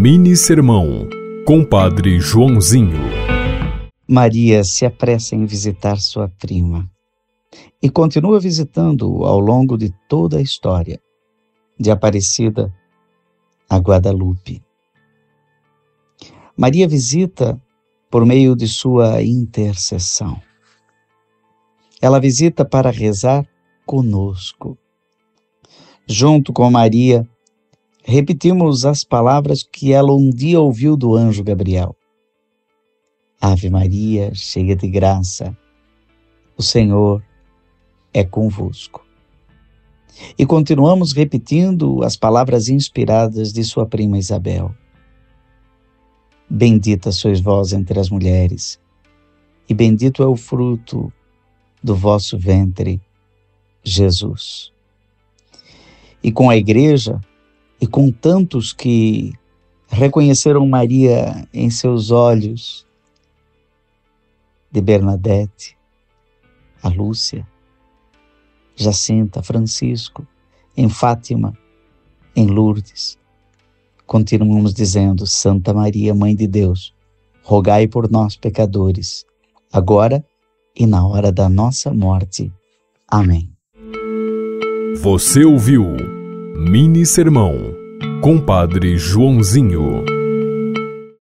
Mini Sermão, Compadre Joãozinho. Maria se apressa em visitar sua prima e continua visitando ao longo de toda a história, de Aparecida a Guadalupe. Maria visita por meio de sua intercessão. Ela visita para rezar conosco. Junto com Maria, repetimos as palavras que ela um dia ouviu do anjo Gabriel. Ave Maria, cheia de graça, o Senhor é convosco. E continuamos repetindo as palavras inspiradas de sua prima Isabel. Bendita sois vós entre as mulheres, e bendito é o fruto do vosso ventre, Jesus. E com a igreja, e com tantos que reconheceram Maria em seus olhos, de Bernadette, a Lúcia, Jacinta, Francisco, em Fátima, em Lourdes. Continuamos dizendo: Santa Maria, Mãe de Deus, rogai por nós, pecadores, agora e na hora da nossa morte. Amém. Você ouviu Mini Sermão, Compadre Joãozinho.